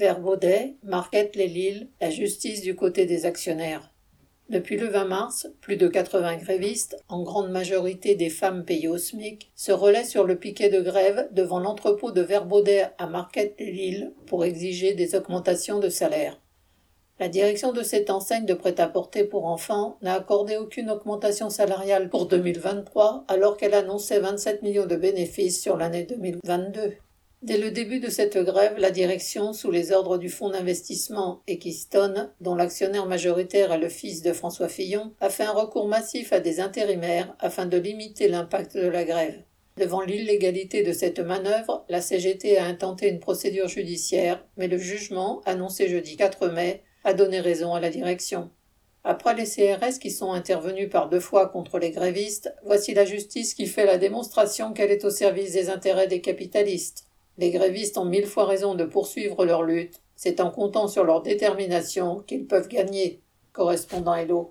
Vers Baudet, Marquette les Lille, la justice du côté des actionnaires. Depuis le 20 mars, plus de 80 grévistes, en grande majorité des femmes payées au SMIC, se relaient sur le piquet de grève devant l'entrepôt de Verbaudet à Marquette-les-Lille pour exiger des augmentations de salaire. La direction de cette enseigne de prêt-à-porter pour enfants n'a accordé aucune augmentation salariale pour 2023 alors qu'elle annonçait 27 millions de bénéfices sur l'année 2022. Dès le début de cette grève, la direction, sous les ordres du fonds d'investissement Equistone, dont l'actionnaire majoritaire est le fils de François Fillon, a fait un recours massif à des intérimaires afin de limiter l'impact de la grève. Devant l'illégalité de cette manœuvre, la CGT a intenté une procédure judiciaire, mais le jugement, annoncé jeudi 4 mai, a donné raison à la direction. Après les CRS qui sont intervenus par deux fois contre les grévistes, voici la justice qui fait la démonstration qu'elle est au service des intérêts des capitalistes. Les grévistes ont mille fois raison de poursuivre leur lutte. C'est en comptant sur leur détermination qu'ils peuvent gagner. Correspondant Hello.